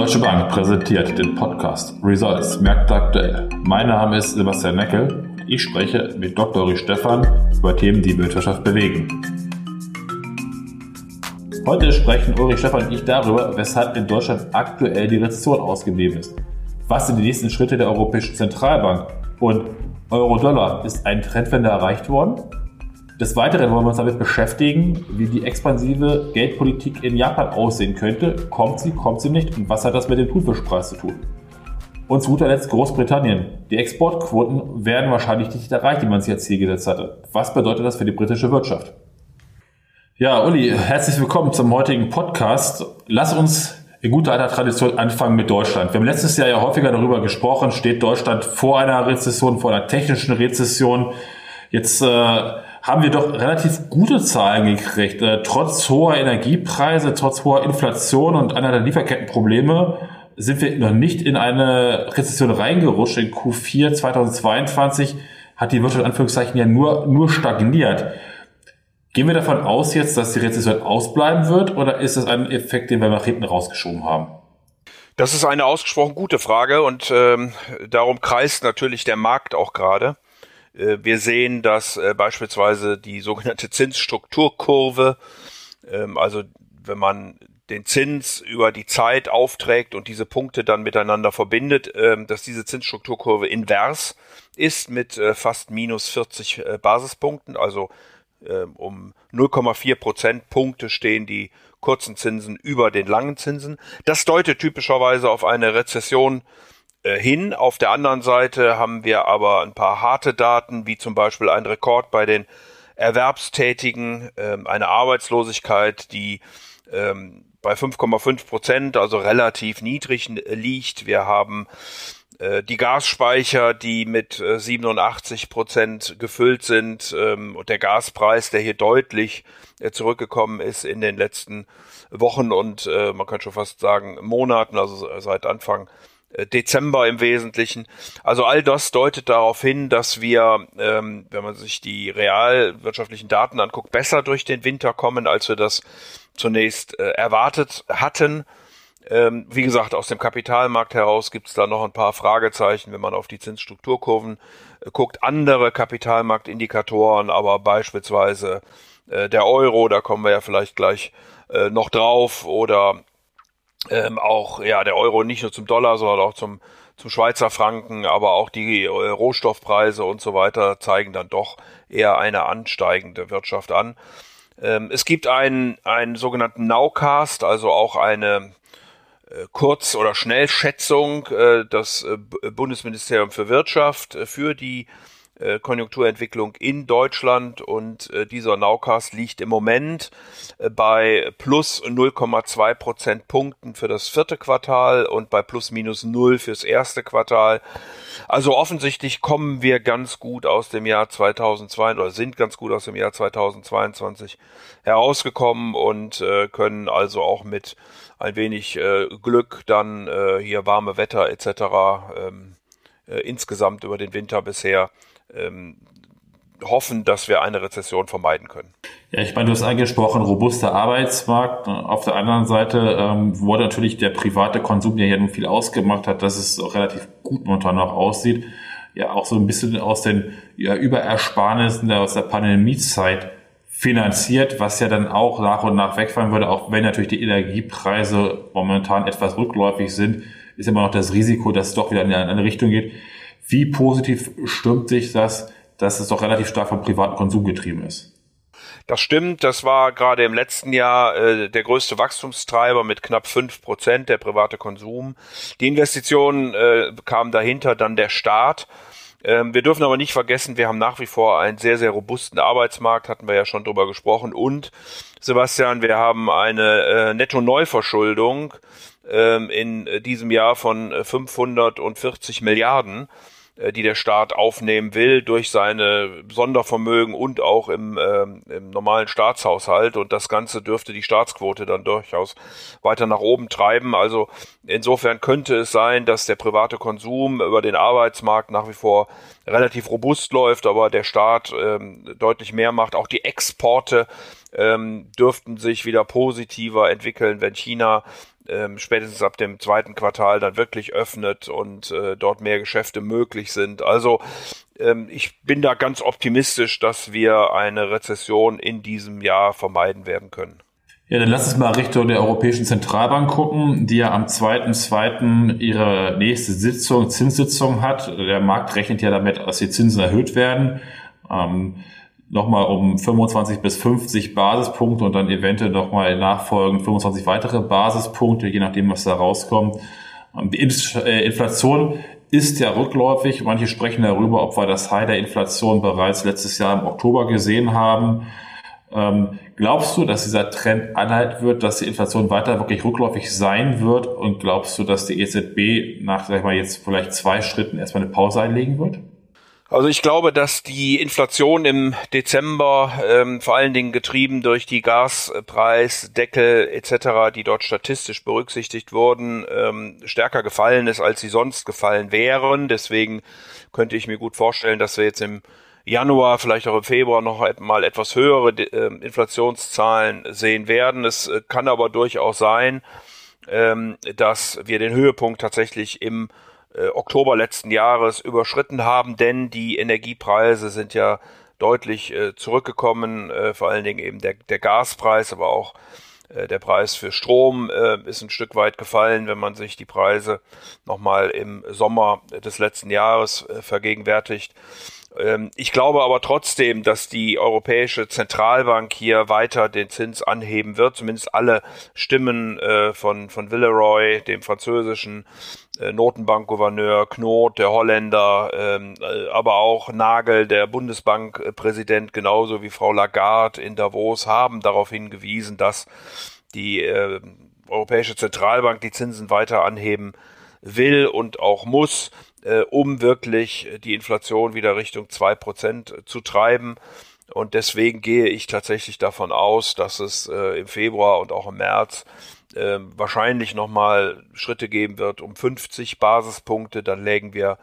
Deutsche Bank präsentiert den Podcast Results Märkte aktuell. Mein Name ist Sebastian Neckel. Ich spreche mit Dr. Uri Stefan über Themen, die Wirtschaft bewegen. Heute sprechen Uri Stefan und ich darüber, weshalb in Deutschland aktuell die Rezession ausgeblieben ist. Was sind die nächsten Schritte der Europäischen Zentralbank? Und Euro-Dollar, ist ein Trendwende erreicht worden? Des Weiteren wollen wir uns damit beschäftigen, wie die expansive Geldpolitik in Japan aussehen könnte. Kommt sie, kommt sie nicht? Und was hat das mit dem Thunfischpreis zu tun? Und zu guter Letzt Großbritannien. Die Exportquoten werden wahrscheinlich nicht erreicht, die man sich als Ziel gesetzt hatte. Was bedeutet das für die britische Wirtschaft? Ja, Uli, herzlich willkommen zum heutigen Podcast. Lass uns in guter alter Tradition anfangen mit Deutschland. Wir haben letztes Jahr ja häufiger darüber gesprochen, steht Deutschland vor einer Rezession, vor einer technischen Rezession. Jetzt äh, haben wir doch relativ gute Zahlen gekriegt. Äh, trotz hoher Energiepreise, trotz hoher Inflation und einer der Lieferkettenprobleme sind wir noch nicht in eine Rezession reingerutscht. In Q4 2022 hat die Wirtschaft in Anführungszeichen ja nur, nur stagniert. Gehen wir davon aus jetzt, dass die Rezession ausbleiben wird oder ist das ein Effekt, den wir nach hinten rausgeschoben haben? Das ist eine ausgesprochen gute Frage und ähm, darum kreist natürlich der Markt auch gerade. Äh, wir sehen, dass äh, beispielsweise die sogenannte Zinsstrukturkurve, ähm, also wenn man den Zins über die Zeit aufträgt und diese Punkte dann miteinander verbindet, ähm, dass diese Zinsstrukturkurve invers ist mit äh, fast minus 40 Basispunkten, also ähm, um 0,4 Prozentpunkte stehen die kurzen Zinsen über den langen Zinsen. Das deutet typischerweise auf eine Rezession hin. Auf der anderen Seite haben wir aber ein paar harte Daten, wie zum Beispiel ein Rekord bei den Erwerbstätigen, ähm, eine Arbeitslosigkeit, die ähm, bei 5,5 Prozent, also relativ niedrig äh, liegt. Wir haben äh, die Gasspeicher, die mit 87 Prozent gefüllt sind ähm, und der Gaspreis, der hier deutlich zurückgekommen ist in den letzten Wochen und man kann schon fast sagen Monaten, also seit Anfang äh, Dezember im Wesentlichen. Also all das deutet darauf hin, dass wir, ähm, wenn man sich die realwirtschaftlichen Daten anguckt, besser durch den Winter kommen, als wir das zunächst äh, erwartet hatten. Ähm, wie gesagt, aus dem Kapitalmarkt heraus gibt es da noch ein paar Fragezeichen, wenn man auf die Zinsstrukturkurven äh, guckt. Andere Kapitalmarktindikatoren, aber beispielsweise äh, der Euro, da kommen wir ja vielleicht gleich äh, noch drauf, oder ähm, auch ja der Euro nicht nur zum Dollar, sondern auch zum zum Schweizer Franken, aber auch die äh, Rohstoffpreise und so weiter zeigen dann doch eher eine ansteigende Wirtschaft an. Ähm, es gibt einen, einen sogenannten Nowcast, also auch eine äh, Kurz- oder Schnellschätzung, äh, das äh, Bundesministerium für Wirtschaft für die äh, Konjunkturentwicklung in Deutschland und äh, dieser Nowcast liegt im Moment äh, bei plus 0,2 Prozentpunkten für das vierte Quartal und bei plus minus null fürs erste Quartal. Also offensichtlich kommen wir ganz gut aus dem Jahr 2002 oder sind ganz gut aus dem Jahr 2022 herausgekommen und äh, können also auch mit ein wenig äh, Glück dann äh, hier warme Wetter etc. Ähm, äh, insgesamt über den Winter bisher ähm, hoffen, dass wir eine Rezession vermeiden können. Ja, ich meine, du hast angesprochen, robuster Arbeitsmarkt. Auf der anderen Seite, ähm, wo natürlich der private Konsum, der ja nun viel ausgemacht hat, dass es auch relativ gut momentan noch aussieht, ja auch so ein bisschen aus den ja, Überersparnissen aus der Pandemiezeit finanziert, was ja dann auch nach und nach wegfallen würde, auch wenn natürlich die Energiepreise momentan etwas rückläufig sind, ist immer noch das Risiko, dass es doch wieder in eine Richtung geht. Wie positiv stimmt sich das, dass es doch relativ stark vom privaten Konsum getrieben ist? Das stimmt, das war gerade im letzten Jahr äh, der größte Wachstumstreiber mit knapp fünf Prozent der private Konsum. Die Investitionen äh, kamen dahinter dann der Staat. Ähm, wir dürfen aber nicht vergessen, wir haben nach wie vor einen sehr, sehr robusten Arbeitsmarkt, hatten wir ja schon drüber gesprochen. Und, Sebastian, wir haben eine äh, Netto-Neuverschuldung in diesem Jahr von 540 Milliarden. Äh, die der Staat aufnehmen will durch seine Sondervermögen und auch im, ähm, im normalen Staatshaushalt. Und das Ganze dürfte die Staatsquote dann durchaus weiter nach oben treiben. Also insofern könnte es sein, dass der private Konsum über den Arbeitsmarkt nach wie vor relativ robust läuft, aber der Staat ähm, deutlich mehr macht. Auch die Exporte ähm, dürften sich wieder positiver entwickeln, wenn China ähm, spätestens ab dem zweiten Quartal dann wirklich öffnet und äh, dort mehr Geschäfte möglich sind. Also ähm, ich bin da ganz optimistisch, dass wir eine Rezession in diesem Jahr vermeiden werden können. Ja, dann lass uns mal Richtung der Europäischen Zentralbank gucken, die ja am 2.2. ihre nächste Sitzung, Zinssitzung hat. Der Markt rechnet ja damit, dass die Zinsen erhöht werden. Ähm, nochmal um 25 bis 50 Basispunkte und dann eventuell nochmal nachfolgen 25 weitere Basispunkte, je nachdem, was da rauskommt. Ähm, die äh, Inflation ist ja rückläufig. Manche sprechen darüber, ob wir das High der Inflation bereits letztes Jahr im Oktober gesehen haben. Ähm, glaubst du, dass dieser Trend anhalten wird, dass die Inflation weiter wirklich rückläufig sein wird? Und glaubst du, dass die EZB nach, sag ich mal, jetzt vielleicht zwei Schritten erstmal eine Pause einlegen wird? Also ich glaube, dass die Inflation im Dezember ähm, vor allen Dingen getrieben durch die Gaspreisdeckel etc., die dort statistisch berücksichtigt wurden, ähm, stärker gefallen ist, als sie sonst gefallen wären. Deswegen könnte ich mir gut vorstellen, dass wir jetzt im Januar, vielleicht auch im Februar noch mal etwas höhere äh, Inflationszahlen sehen werden. Es äh, kann aber durchaus sein, ähm, dass wir den Höhepunkt tatsächlich im äh, Oktober letzten Jahres überschritten haben, denn die Energiepreise sind ja deutlich zurückgekommen, vor allen Dingen eben der, der Gaspreis, aber auch der Preis für Strom ist ein Stück weit gefallen, wenn man sich die Preise nochmal im Sommer des letzten Jahres vergegenwärtigt. Ähm, ich glaube aber trotzdem, dass die Europäische Zentralbank hier weiter den Zins anheben wird. Zumindest alle Stimmen äh, von, von Villeroy, dem französischen äh, Notenbankgouverneur, Knot, der Holländer, ähm, äh, aber auch Nagel, der Bundesbankpräsident, genauso wie Frau Lagarde in Davos, haben darauf hingewiesen, dass die Europäische Zentralbank die Zinsen weiter anheben will und auch muss äh, um wirklich die Inflation wieder Richtung zwei Prozent zu treiben. Und deswegen gehe ich tatsächlich davon aus, dass es äh, im Februar und auch im März äh, wahrscheinlich nochmal Schritte geben wird um 50 Basispunkte. Dann lägen wir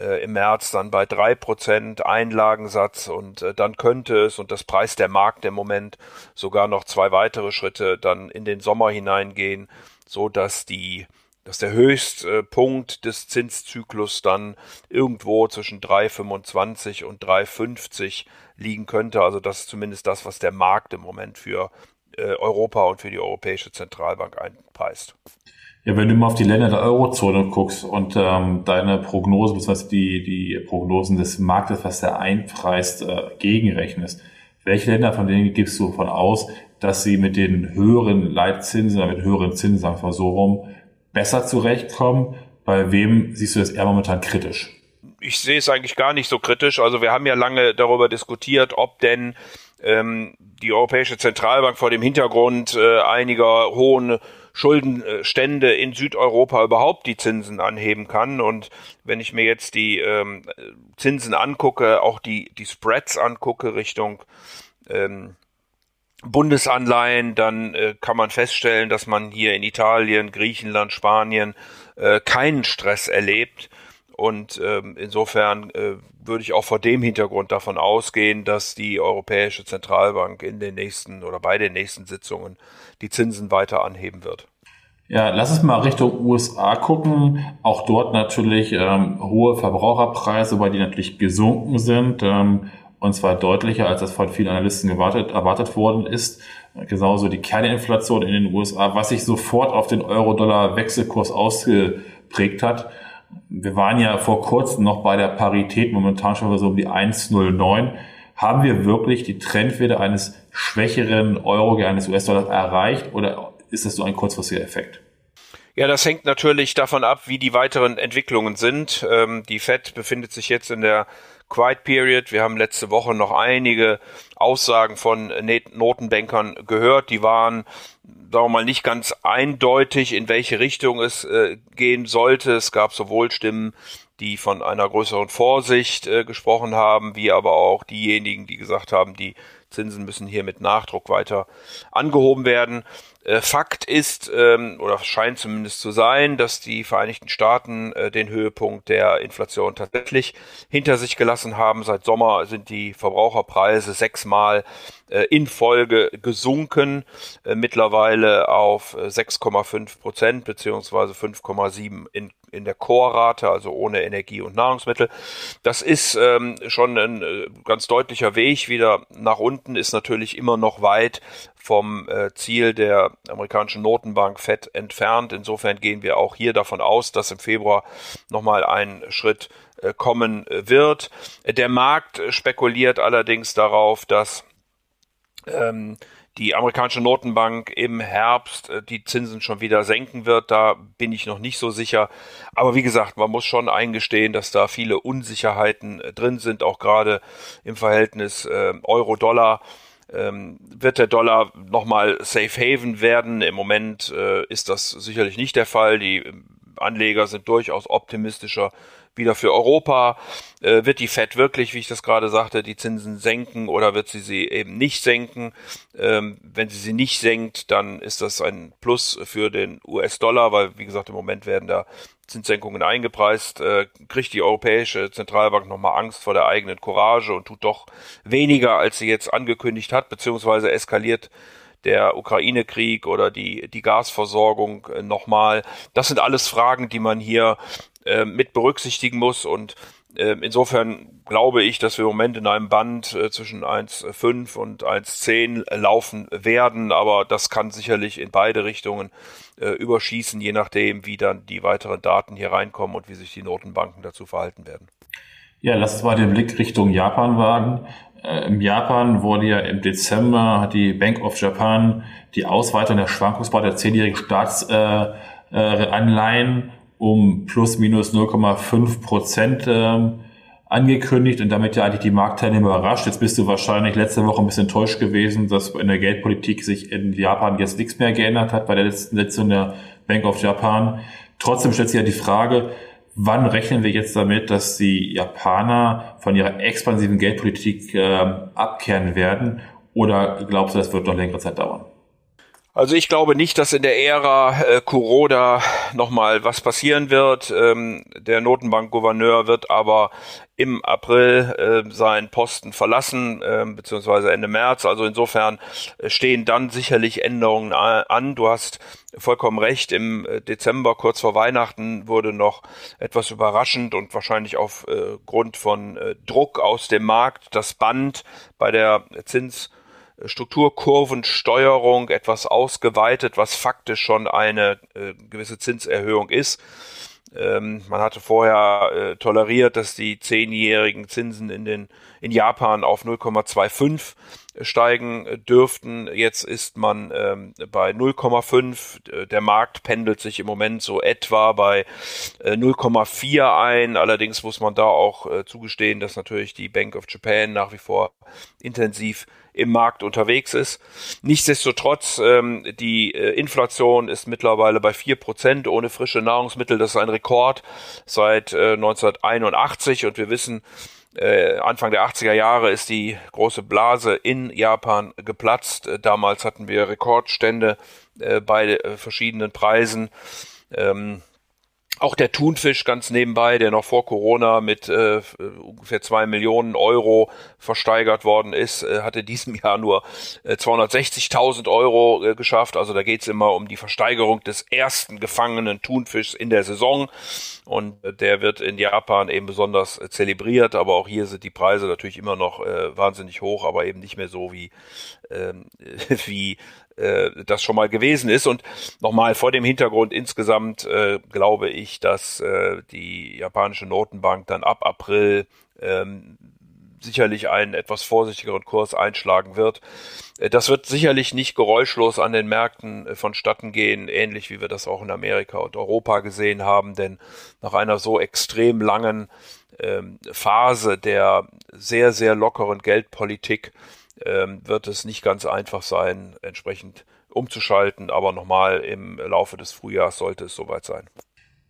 äh, im März dann bei drei Prozent Einlagensatz und äh, dann könnte es, und das preist der Markt im Moment, sogar noch zwei weitere Schritte dann in den Sommer hineingehen, so dass die dass der Höchstpunkt des Zinszyklus dann irgendwo zwischen 3,25 und 3,50 liegen könnte. Also das ist zumindest das, was der Markt im Moment für äh, Europa und für die Europäische Zentralbank einpreist. Ja, wenn du mal auf die Länder der Eurozone guckst und ähm, deine Prognose, beziehungsweise die, die Prognosen des Marktes, was der einpreist, äh, gegenrechnest, welche Länder von denen gibst du davon aus, dass sie mit den höheren Leitzinsen mit höheren Zinsen, sagen wir so rum, besser zurechtkommen? Bei wem siehst du das eher momentan kritisch? Ich sehe es eigentlich gar nicht so kritisch. Also wir haben ja lange darüber diskutiert, ob denn ähm, die Europäische Zentralbank vor dem Hintergrund äh, einiger hohen Schuldenstände in Südeuropa überhaupt die Zinsen anheben kann. Und wenn ich mir jetzt die ähm, Zinsen angucke, auch die, die Spreads angucke Richtung ähm, Bundesanleihen, dann äh, kann man feststellen, dass man hier in Italien, Griechenland, Spanien äh, keinen Stress erlebt. Und ähm, insofern äh, würde ich auch vor dem Hintergrund davon ausgehen, dass die Europäische Zentralbank in den nächsten oder bei den nächsten Sitzungen die Zinsen weiter anheben wird. Ja, lass uns mal Richtung USA gucken. Auch dort natürlich ähm, hohe Verbraucherpreise, weil die natürlich gesunken sind. Ähm, und zwar deutlicher, als das von vielen Analysten gewartet, erwartet worden ist. Genauso die Kerninflation in den USA, was sich sofort auf den Euro-Dollar-Wechselkurs ausgeprägt hat. Wir waren ja vor kurzem noch bei der Parität, momentan schon so um die 1,09. Haben wir wirklich die Trendwerte eines schwächeren Euro, eines US-Dollars erreicht oder ist das so ein kurzfristiger Effekt? Ja, das hängt natürlich davon ab, wie die weiteren Entwicklungen sind. Ähm, die Fed befindet sich jetzt in der Quiet Period. Wir haben letzte Woche noch einige Aussagen von Notenbankern gehört. Die waren, sagen wir mal, nicht ganz eindeutig, in welche Richtung es äh, gehen sollte. Es gab sowohl Stimmen, die von einer größeren Vorsicht äh, gesprochen haben, wie aber auch diejenigen, die gesagt haben, die Zinsen müssen hier mit Nachdruck weiter angehoben werden. Äh, Fakt ist, ähm, oder scheint zumindest zu sein, dass die Vereinigten Staaten äh, den Höhepunkt der Inflation tatsächlich hinter sich gelassen haben. Seit Sommer sind die Verbraucherpreise sechsmal äh, in Folge gesunken, mittlerweile auf 6,5 Prozent beziehungsweise 5,7 in in der Chorrate, also ohne Energie und Nahrungsmittel. Das ist ähm, schon ein ganz deutlicher Weg wieder nach unten, ist natürlich immer noch weit vom äh, Ziel der amerikanischen Notenbank FED entfernt. Insofern gehen wir auch hier davon aus, dass im Februar nochmal ein Schritt äh, kommen wird. Der Markt spekuliert allerdings darauf, dass ähm, die amerikanische Notenbank im Herbst äh, die Zinsen schon wieder senken wird. Da bin ich noch nicht so sicher. Aber wie gesagt, man muss schon eingestehen, dass da viele Unsicherheiten äh, drin sind, auch gerade im Verhältnis äh, Euro-Dollar ähm, wird der Dollar nochmal Safe Haven werden. Im Moment äh, ist das sicherlich nicht der Fall. Die ähm, Anleger sind durchaus optimistischer wieder für Europa. Äh, wird die Fed wirklich, wie ich das gerade sagte, die Zinsen senken oder wird sie sie eben nicht senken? Ähm, wenn sie sie nicht senkt, dann ist das ein Plus für den US-Dollar, weil, wie gesagt, im Moment werden da Zinssenkungen eingepreist, äh, kriegt die Europäische Zentralbank nochmal Angst vor der eigenen Courage und tut doch weniger, als sie jetzt angekündigt hat, beziehungsweise eskaliert der Ukraine-Krieg oder die, die Gasversorgung äh, nochmal. Das sind alles Fragen, die man hier äh, mit berücksichtigen muss und äh, Insofern glaube ich, dass wir im Moment in einem Band äh, zwischen 1,5 und 1,10 laufen werden, aber das kann sicherlich in beide Richtungen äh, überschießen, je nachdem, wie dann die weiteren Daten hier reinkommen und wie sich die Notenbanken dazu verhalten werden. Ja, lass uns mal den Blick Richtung Japan wagen. Äh, Im Japan wurde ja im Dezember, hat die Bank of Japan die Ausweitung der Schwankungsbreite der zehnjährigen Staatsanleihen äh, um plus minus 0,5 Prozent ähm, angekündigt und damit ja eigentlich die Marktteilnehmer überrascht. Jetzt bist du wahrscheinlich letzte Woche ein bisschen enttäuscht gewesen, dass in der Geldpolitik sich in Japan jetzt nichts mehr geändert hat bei der letzten Sitzung der Bank of Japan. Trotzdem stellt sich ja die Frage, wann rechnen wir jetzt damit, dass die Japaner von ihrer expansiven Geldpolitik äh, abkehren werden? Oder glaubst du, das wird noch längere Zeit dauern? Also ich glaube nicht, dass in der Ära äh, Kuroda nochmal was passieren wird. Ähm, der Notenbankgouverneur wird aber im April äh, seinen Posten verlassen, äh, beziehungsweise Ende März. Also insofern äh, stehen dann sicherlich Änderungen an. Du hast vollkommen recht. Im äh, Dezember, kurz vor Weihnachten, wurde noch etwas überraschend und wahrscheinlich aufgrund von äh, Druck aus dem Markt das Band bei der Zins Strukturkurvensteuerung etwas ausgeweitet, was faktisch schon eine äh, gewisse Zinserhöhung ist. Ähm, man hatte vorher äh, toleriert, dass die zehnjährigen Zinsen in den in Japan auf 0,25 steigen dürften. Jetzt ist man ähm, bei 0,5. Der Markt pendelt sich im Moment so etwa bei äh, 0,4 ein. Allerdings muss man da auch äh, zugestehen, dass natürlich die Bank of Japan nach wie vor intensiv im Markt unterwegs ist. Nichtsdestotrotz, ähm, die äh, Inflation ist mittlerweile bei vier Prozent ohne frische Nahrungsmittel. Das ist ein Rekord seit äh, 1981 und wir wissen, äh, Anfang der 80er Jahre ist die große Blase in Japan geplatzt. Äh, damals hatten wir Rekordstände äh, bei verschiedenen Preisen. Ähm, auch der Thunfisch ganz nebenbei, der noch vor Corona mit äh, ungefähr zwei Millionen Euro versteigert worden ist, äh, hatte diesem Jahr nur äh, 260.000 Euro äh, geschafft. Also da geht's immer um die Versteigerung des ersten gefangenen Thunfischs in der Saison. Und äh, der wird in Japan eben besonders äh, zelebriert. Aber auch hier sind die Preise natürlich immer noch äh, wahnsinnig hoch, aber eben nicht mehr so wie, ähm, wie äh, das schon mal gewesen ist. Und nochmal vor dem Hintergrund insgesamt äh, glaube ich, dass äh, die japanische Notenbank dann ab April ähm, sicherlich einen etwas vorsichtigeren Kurs einschlagen wird. Äh, das wird sicherlich nicht geräuschlos an den Märkten äh, vonstatten gehen, ähnlich wie wir das auch in Amerika und Europa gesehen haben, denn nach einer so extrem langen ähm, Phase der sehr, sehr lockeren Geldpolitik wird es nicht ganz einfach sein, entsprechend umzuschalten, aber nochmal im Laufe des Frühjahrs sollte es soweit sein.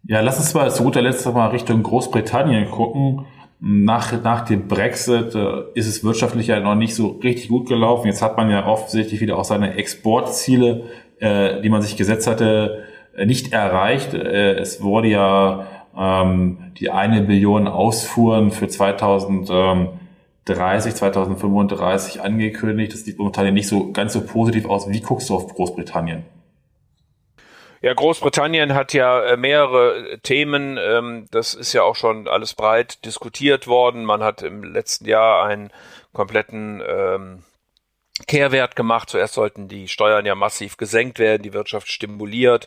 Ja, lass uns mal zu guter Letzt mal Richtung Großbritannien gucken. Nach, nach dem Brexit äh, ist es wirtschaftlich ja noch nicht so richtig gut gelaufen. Jetzt hat man ja offensichtlich wieder auch seine Exportziele äh, die man sich gesetzt hatte, nicht erreicht. Äh, es wurde ja ähm, die eine Billion Ausfuhren für 2030, 2035 angekündigt. Das sieht momentan nicht so ganz so positiv aus. Wie guckst du auf Großbritannien? Ja, Großbritannien hat ja äh, mehrere Themen. Ähm, das ist ja auch schon alles breit diskutiert worden. Man hat im letzten Jahr einen kompletten ähm, Kehrwert gemacht. Zuerst sollten die Steuern ja massiv gesenkt werden, die Wirtschaft stimuliert.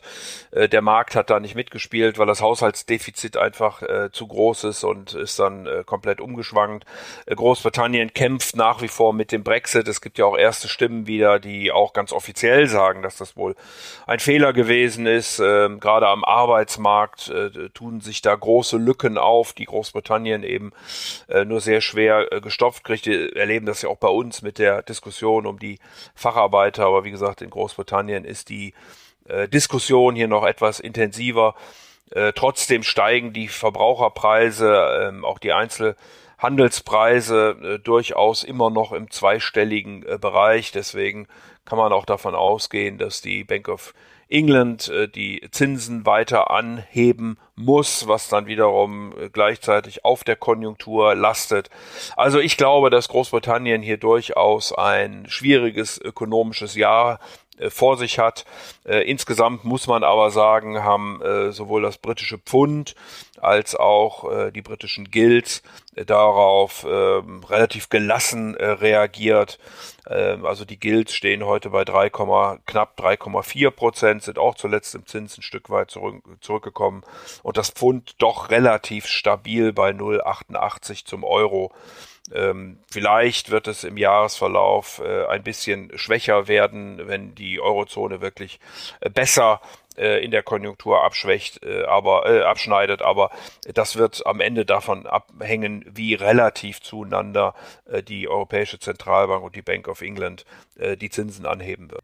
Äh, der Markt hat da nicht mitgespielt, weil das Haushaltsdefizit einfach äh, zu groß ist und ist dann äh, komplett umgeschwankt. Großbritannien kämpft nach wie vor mit dem Brexit. Es gibt ja auch erste Stimmen wieder, die auch ganz offiziell sagen, dass das wohl ein Fehler gewesen ist. Ähm, gerade am Arbeitsmarkt tun sich da große Lücken auf, die Großbritannien eben nur sehr schwer gestopft kriegt. Wir erleben das ja auch bei uns mit der Diskussion Diskussion um die Facharbeiter, aber wie gesagt, in Großbritannien ist die äh, Diskussion hier noch etwas intensiver. Äh, trotzdem steigen die Verbraucherpreise, äh, auch die Einzelhandelspreise äh, durchaus immer noch im zweistelligen äh, Bereich. Deswegen kann man auch davon ausgehen, dass die Bank of England äh, die Zinsen weiter anheben muss, was dann wiederum äh, gleichzeitig auf der Konjunktur lastet. Also ich glaube, dass Großbritannien hier durchaus ein schwieriges ökonomisches Jahr vor sich hat. Äh, insgesamt muss man aber sagen, haben äh, sowohl das britische Pfund als auch äh, die britischen Guilds äh, darauf ähm, relativ gelassen äh, reagiert. Ähm, also die Guilds stehen heute bei 3, knapp 3,4 Prozent, sind auch zuletzt im Zins ein Stück weit zurück, zurückgekommen und das Pfund doch relativ stabil bei 0,88 zum Euro. Ähm, vielleicht wird es im Jahresverlauf äh, ein bisschen schwächer werden, wenn die Eurozone wirklich äh, besser äh, in der Konjunktur abschwächt, aber äh, abschneidet, aber das wird am Ende davon abhängen, wie relativ zueinander die Europäische Zentralbank und die Bank of England die Zinsen anheben wird.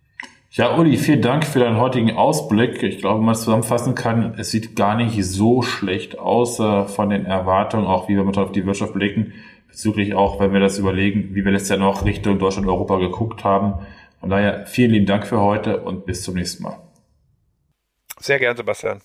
Ja, Uli, vielen Dank für deinen heutigen Ausblick. Ich glaube, man zusammenfassen kann, es sieht gar nicht so schlecht aus von den Erwartungen, auch wie wir mit auf die Wirtschaft blicken bezüglich auch, wenn wir das überlegen, wie wir letztes Jahr noch Richtung Deutschland, Europa geguckt haben. Von daher vielen lieben Dank für heute und bis zum nächsten Mal. Sehr gern, Sebastian.